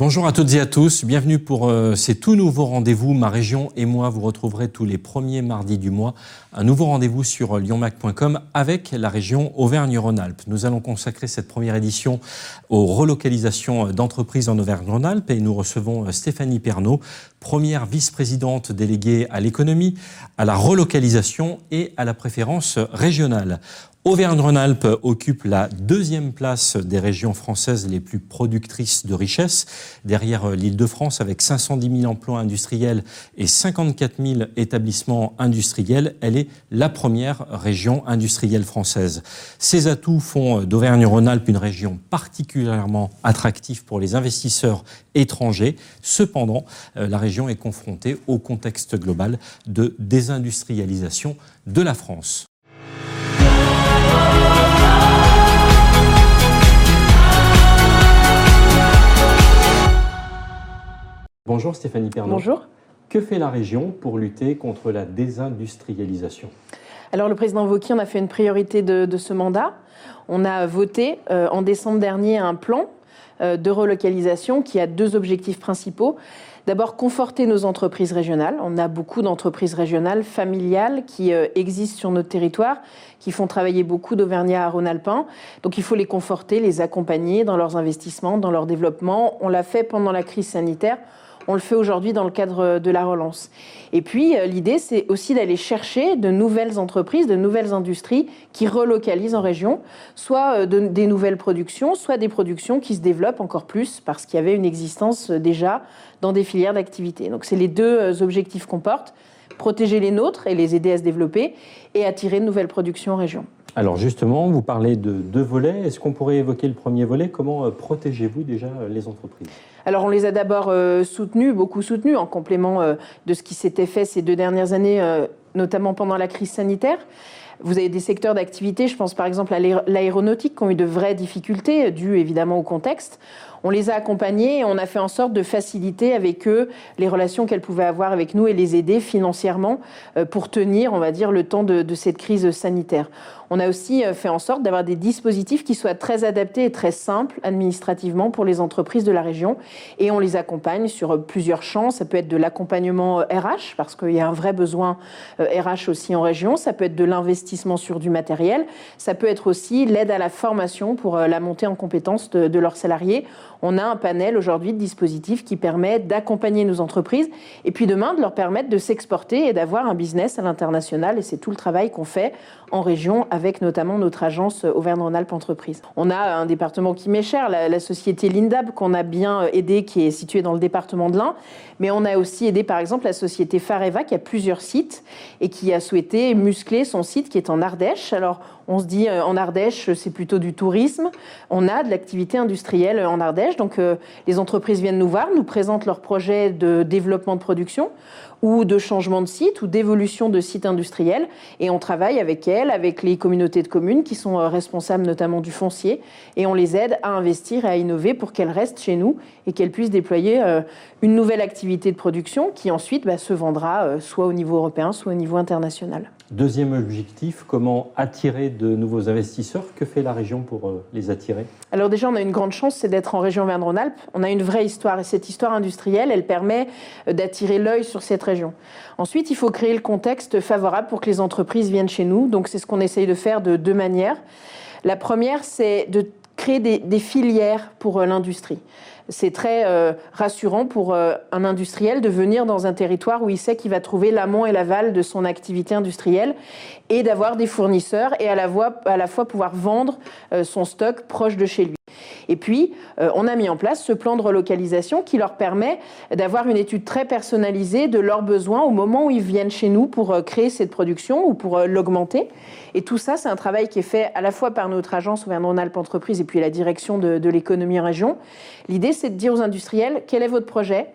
Bonjour à toutes et à tous, bienvenue pour euh, ces tout nouveaux rendez-vous. Ma région et moi, vous retrouverez tous les premiers mardis du mois un nouveau rendez-vous sur euh, lyonmac.com avec la région Auvergne-Rhône-Alpes. Nous allons consacrer cette première édition aux relocalisations d'entreprises en Auvergne-Rhône-Alpes et nous recevons euh, Stéphanie Pernaud, première vice-présidente déléguée à l'économie, à la relocalisation et à la préférence régionale. Auvergne-Rhône-Alpes occupe la deuxième place des régions françaises les plus productrices de richesses, derrière euh, l'Île-de-France avec 510 000 emplois industriels et 54 000 établissements industriels. Elle est la première région industrielle française. Ces atouts font d'Auvergne-Rhône-Alpes une région particulièrement attractive pour les investisseurs étrangers. Cependant, euh, la région est confrontée au contexte global de désindustrialisation de la France. Bonjour Stéphanie Pernaud. Bonjour. Que fait la région pour lutter contre la désindustrialisation? Alors le président Vauquier en a fait une priorité de, ce mandat. On a voté euh, en décembre dernier un plan euh, de relocalisation qui a deux objectifs principaux. D'abord, conforter nos entreprises régionales. On a beaucoup d'entreprises régionales, familiales, qui euh, existent sur notre territoire, qui font travailler beaucoup d'Auvergnats à Rhône-Alpin. Donc il faut les conforter, les accompagner dans leurs investissements, dans leur développement. On l'a fait pendant la crise sanitaire. On le fait aujourd'hui dans le cadre de la relance. Et puis, euh, l'idée, c'est aussi d'aller chercher de nouvelles entreprises, de nouvelles industries qui relocalisent en région, soit euh, des nouvelles productions, soit des productions qui se développent encore plus parce qu'il y avait une existence euh, déjà dans des filières d'activité. Donc, c'est les deux objectifs qu'on porte protéger les nôtres et les aider à se développer et attirer de nouvelles productions en région. Alors justement, vous parlez de deux volets. Est-ce qu'on pourrait évoquer le premier volet? Comment euh, protégez-vous déjà euh, les entreprises? Alors on les a d'abord euh, soutenus, beaucoup soutenus, en complément de ce qui s'était fait ces deux dernières années, notamment pendant la crise sanitaire. Vous avez des secteurs d'activité, je pense par exemple à l'aéronautique, qui ont eu de vraies difficultés, dues évidemment au contexte. On les a accompagnés et on a fait en sorte de faciliter avec eux les relations qu'elles pouvaient avoir avec nous et les aider financièrement pour tenir, on va dire, le temps de cette crise sanitaire. On a aussi euh, fait en sorte d'avoir des dispositifs qui soient très adaptés et très simples administrativement pour les entreprises de la région. Et on les accompagne sur euh, plusieurs champs. Ça peut être de l'accompagnement RH, euh, parce qu'il y a un vrai besoin RH aussi en région. Ça peut être de l'investissement sur du matériel. Ça peut être aussi l'aide à la formation pour la montée en compétences de, leurs salariés. On a un panel aujourd'hui de dispositifs qui permet d'accompagner nos entreprises et puis demain de leur permettre de s'exporter et d'avoir un business à l'international. Et c'est tout le travail qu'on fait en région avec notamment notre agence Auvergne-Rhône-Alpes Entreprises. On a un département qui m'est cher, la, société Lindab, qu'on a bien aidé, qui est située dans le département de l'Ain. Mais on a aussi aidé, par exemple, la société Fareva, qui a plusieurs sites et qui a souhaité muscler son site qui est en Ardèche. Alors, on se dit euh, en Ardèche, c'est plutôt du tourisme. On a de l'activité industrielle en Ardèche. Donc, euh, les entreprises viennent nous voir, nous présentent leurs projets de développement de production ou de changement de site ou d'évolution de site industriel. Et on travaille avec elles, avec les communautés de communes qui sont euh, responsables notamment du foncier. Et on les aide à investir et à innover pour qu'elles restent chez nous et qu'elles puissent déployer euh, une nouvelle activité de production qui ensuite bah, se vendra euh, soit au niveau européen, soit au niveau international. Deuxième objectif, comment attirer de nouveaux investisseurs Que fait la région pour les attirer? Alors déjà, on a une grande chance, c'est d'être en région Verne-Rhône-Alpes. On a une vraie histoire et cette histoire industrielle, elle permet d'attirer l'œil sur cette région. Ensuite, il faut créer le contexte favorable pour que les entreprises viennent chez nous. Donc, c'est ce qu'on essaye de faire de deux manières. La première, c'est de des, filières pour euh, l'industrie. C'est très euh, rassurant pour euh, un industriel de venir dans un territoire où il sait qu'il va trouver l'amont et l'aval de son activité industrielle et d'avoir des fournisseurs et à la fois pouvoir vendre son stock proche de chez lui. Et puis, euh, on a mis en place ce plan de relocalisation qui leur permet d'avoir une étude très personnalisée de leurs besoins au moment où ils viennent chez nous pour euh, créer cette production ou pour euh, l'augmenter. Et tout ça, c'est un travail qui est fait à la fois par notre agence Auvergne-Rhône-Alpes Entreprises et puis la direction de, de l'économie région. L'idée, c'est de dire aux industriels quel est votre projet,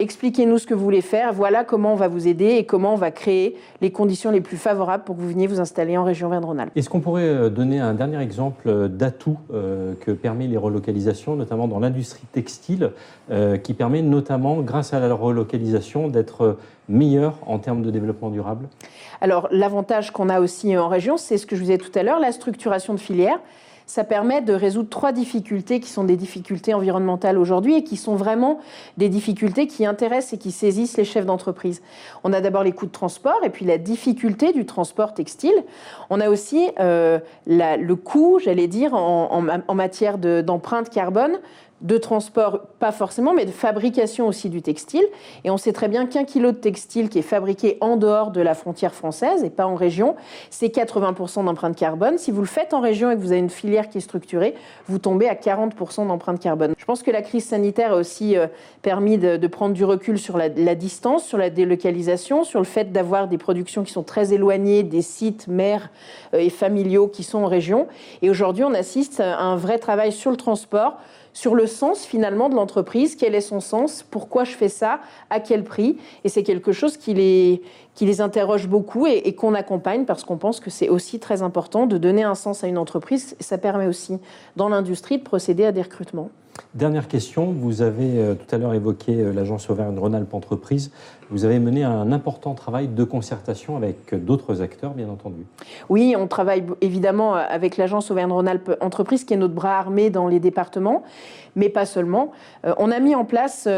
expliquez-nous ce que vous voulez faire, voilà comment on va vous aider et comment on va créer les conditions les plus favorables pour que vous veniez vous installer en région Verne-Rhône-Alpes. Est-ce qu'on pourrait euh, donner un dernier exemple euh, d'atout euh, que permet les relocalisations, notamment dans l'industrie textile, qui permet notamment, grâce à la relocalisation, d'être meilleur en termes de développement durable? Alors l'avantage qu'on a aussi en région, c'est ce que je vous disais tout à l'heure, la structuration de filières ça permet de résoudre trois difficultés qui sont des difficultés environnementales aujourd'hui et qui sont vraiment des difficultés qui intéressent et qui saisissent les chefs d'entreprise. On a d'abord les coûts de transport et puis la difficulté du transport textile. On a aussi euh, le coût, j'allais dire, en, en matière d'empreinte carbone de transport, pas forcément, mais de fabrication aussi du textile. Et on sait très bien qu'un kilo de textile qui est fabriqué en dehors de la frontière française et pas en région, c'est 80% d'empreinte carbone. Si vous le faites en région et que vous avez une filière qui est structurée, vous tombez à 40% d'empreinte carbone. Je pense que la crise sanitaire a aussi euh, permis de, prendre du recul sur la, distance, sur la délocalisation, sur le fait d'avoir des productions qui sont très éloignées des sites mères euh, et familiaux qui sont en région. Et aujourd'hui, on assiste à un vrai travail sur le transport sur le sens finalement de l'entreprise, quel est son sens, pourquoi je fais ça, à quel prix? Et c'est quelque chose qui les, qui les interroge beaucoup et, et qu'on accompagne parce qu'on pense que c'est aussi très important de donner un sens à une entreprise. Ça permet aussi dans l'industrie de procéder à des recrutements. Dernière question, vous avez euh, tout à l'heure évoqué euh, l'agence Auvergne-Rhône-Alpes Entreprise. Vous avez mené un important travail de concertation avec d'autres acteurs, bien entendu. Oui, on travaille évidemment avec l'agence Auvergne-Rhône-Alpes Entreprise, qui est notre bras armé dans les départements, mais pas seulement. Euh, on a mis en place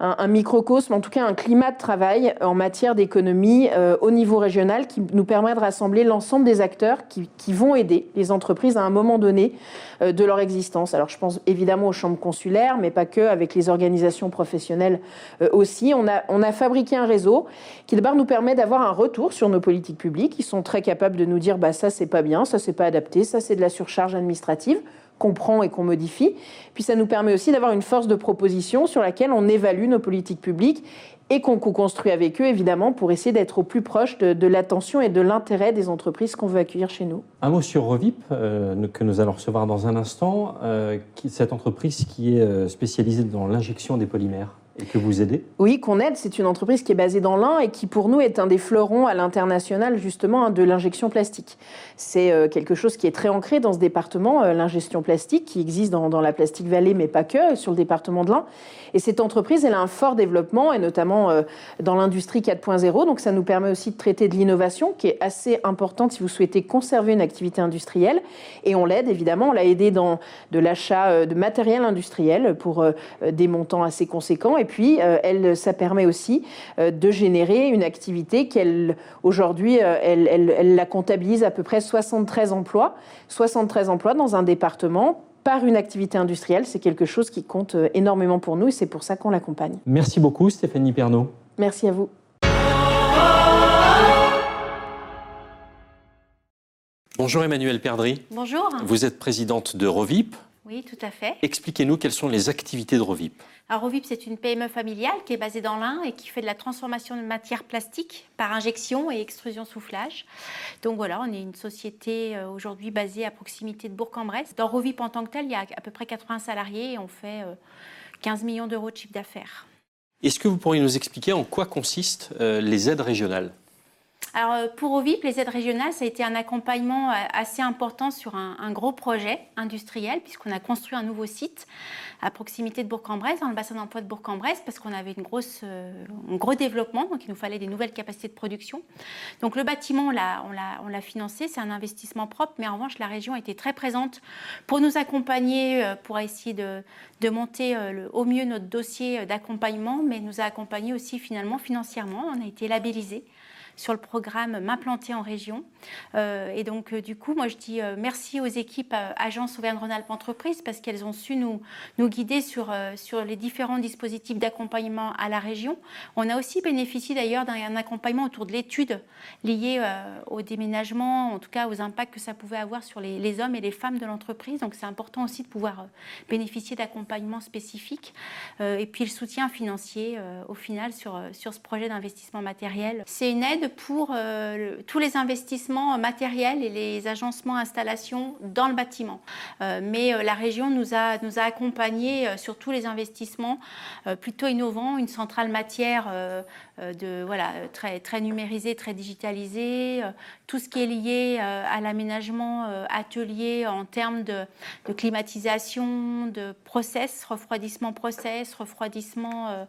un, microcosme, en tout cas un climat de travail en matière d'économie au niveau régional qui nous permet de rassembler l'ensemble des acteurs qui, vont aider les entreprises à un moment donné de leur existence. Alors je pense évidemment aux chambres consulaires, mais pas que, avec les organisations professionnelles euh, aussi. On a, on a fabriqué un réseau qui d'abord nous permet d'avoir un retour sur nos politiques publiques. Ils sont très capables de nous dire bah, ça, c'est pas bien, ça, c'est pas adapté, ça, c'est de la surcharge administrative qu'on prend et qu'on modifie. Puis ça nous permet aussi d'avoir une force de proposition sur laquelle on évalue nos politiques publiques et qu'on co-construit avec eux, évidemment, pour essayer d'être au plus proche de, l'attention et de l'intérêt des entreprises qu'on veut accueillir chez nous. Un mot sur Revip, euh, que nous allons recevoir dans un instant. Euh, cette entreprise qui est euh, spécialisée dans l'injection des polymères. Et que vous aidez Oui, qu'on aide. C'est une entreprise qui est basée dans l'Ain et qui, pour nous, est un des fleurons à l'international, justement, hein, de l'injection plastique. C'est euh, quelque chose qui est très ancré dans ce département, euh, l'ingestion plastique, qui existe dans, la Plastique Vallée, mais pas que, sur le département de l'Ain. Et cette entreprise, elle a un fort développement, et notamment euh, dans l'industrie 4.0. Donc, ça nous permet aussi de traiter de l'innovation, qui est assez importante si vous souhaitez conserver une activité industrielle. Et on l'aide, évidemment. On l'a aidé dans de l'achat de matériel industriel pour des montants assez conséquents puis, euh, elle, ça permet aussi euh, de générer une activité qu'elle, aujourd'hui, euh, elle, elle, la comptabilise à peu près 73 emplois. 73 emplois dans un département par une activité industrielle, c'est quelque chose qui compte énormément pour nous et c'est pour ça qu'on l'accompagne. Merci beaucoup Stéphanie Pernaud. Merci à vous. Bonjour Emmanuel Perdry. Bonjour. Vous êtes présidente de Revip. Oui, tout à fait. Expliquez-nous quelles sont les activités de Revip. Alors, Revip, c'est une PME familiale qui est basée dans l'Ain et qui fait de la transformation de matières plastiques par injection et extrusion soufflage. Donc voilà, on est une société euh, aujourd'hui basée à proximité de Bourg-en-Bresse. Dans Revip en tant que tel, il y a à peu près 80 salariés et on fait 15 euh, millions d'euros de chiffre d'affaires. Est-ce que vous pourriez nous expliquer en quoi consistent euh, les aides régionales? Euh, pour OVIP, les aides régionales, ça a été un accompagnement euh, assez important sur un, gros projet industriel, puisqu'on a construit un nouveau site à proximité de Bourg-en-Bresse, dans le bassin d'emploi de Bourg-en-Bresse, parce qu'on avait une grosse, euh, un gros développement, donc il nous fallait des nouvelles capacités de production. Donc le bâtiment, on l'a financé, c'est un investissement propre, mais en revanche, la région a été très présente pour nous accompagner, pour essayer de, de monter au mieux notre dossier d'accompagnement, mais nous a accompagnés aussi finalement financièrement. On a été labellisé sur le programme M'implanter en région. Euh, et donc, euh, du coup, moi, je dis euh, merci aux équipes Agence Auvergne-Rhône-Alpes Entreprises parce qu'elles ont su nous, nous guider sur, sur les différents dispositifs d'accompagnement à la région. On a aussi bénéficié d'ailleurs d'un accompagnement autour de l'étude liée au déménagement, en tout cas aux impacts que ça pouvait avoir sur les, hommes et les femmes de l'entreprise. Donc, c'est important aussi de pouvoir bénéficier d'accompagnement spécifique. et puis, le soutien financier, au final, sur, sur ce projet d'investissement matériel. C'est une aide pour euh, tous les investissements matériels et les agencements installations dans le bâtiment. Euh, mais euh, la région nous a, nous a accompagnés sur tous les investissements plutôt innovants, une centrale matière de, voilà, très, très numérisée, très digitalisée, tout ce qui est lié à l'aménagement atelier en termes de, de, climatisation, de process, refroidissement process, refroidissement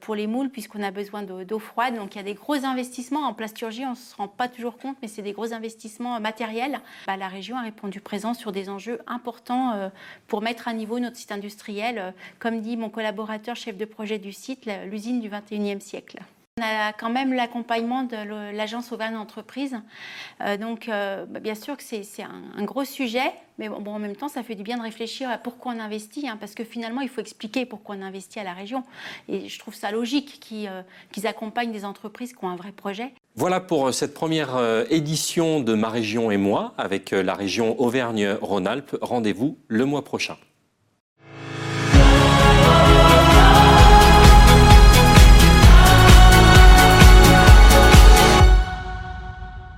pour les moules puisqu'on a besoin d'eau froide. Donc il y a des gros investissements en plasturgie, on ne se rend pas toujours compte, mais c'est des gros investissements matériels. Bah, la région a répondu présent sur des enjeux importants pour mettre à niveau notre site industriel, comme dit mon collaborateur chef de projet du site, l'usine du 21e siècle. On a quand même l'accompagnement de l'agence Auvergne Entreprise. Euh, donc, euh, bah, bien sûr que c'est un, gros sujet, mais en même temps, ça fait du bien de réfléchir à pourquoi on investit, hein, parce que finalement, il faut expliquer pourquoi on investit à la région. Et je trouve ça logique qu'ils euh, accompagnent des entreprises qui ont un vrai projet. Voilà pour cette première édition de Ma Région et moi avec la région Auvergne-Rhône-Alpes. Rendez-vous le mois prochain.